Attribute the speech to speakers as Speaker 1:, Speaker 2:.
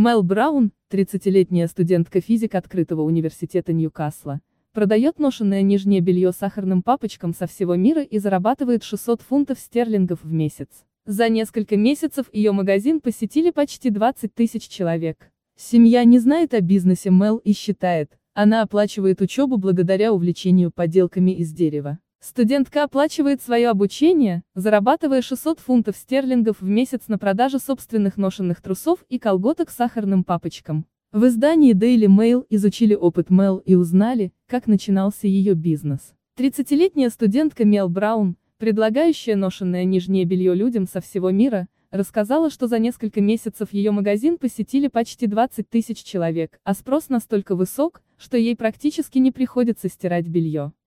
Speaker 1: Мел Браун, 30-летняя студентка физик открытого университета Ньюкасла, продает ношенное нижнее белье сахарным папочкам со всего мира и зарабатывает 600 фунтов стерлингов в месяц. За несколько месяцев ее магазин посетили почти 20 тысяч человек. Семья не знает о бизнесе Мел и считает, она оплачивает учебу благодаря увлечению поделками из дерева. Студентка оплачивает свое обучение, зарабатывая 600 фунтов стерлингов в месяц на продаже собственных ношенных трусов и колготок сахарным папочкам. В издании Daily Mail изучили опыт Мел и узнали, как начинался ее бизнес. 30-летняя студентка Мел Браун, предлагающая ношенное нижнее белье людям со всего мира, рассказала, что за несколько месяцев ее магазин посетили почти 20 тысяч человек, а спрос настолько высок, что ей практически не приходится стирать белье.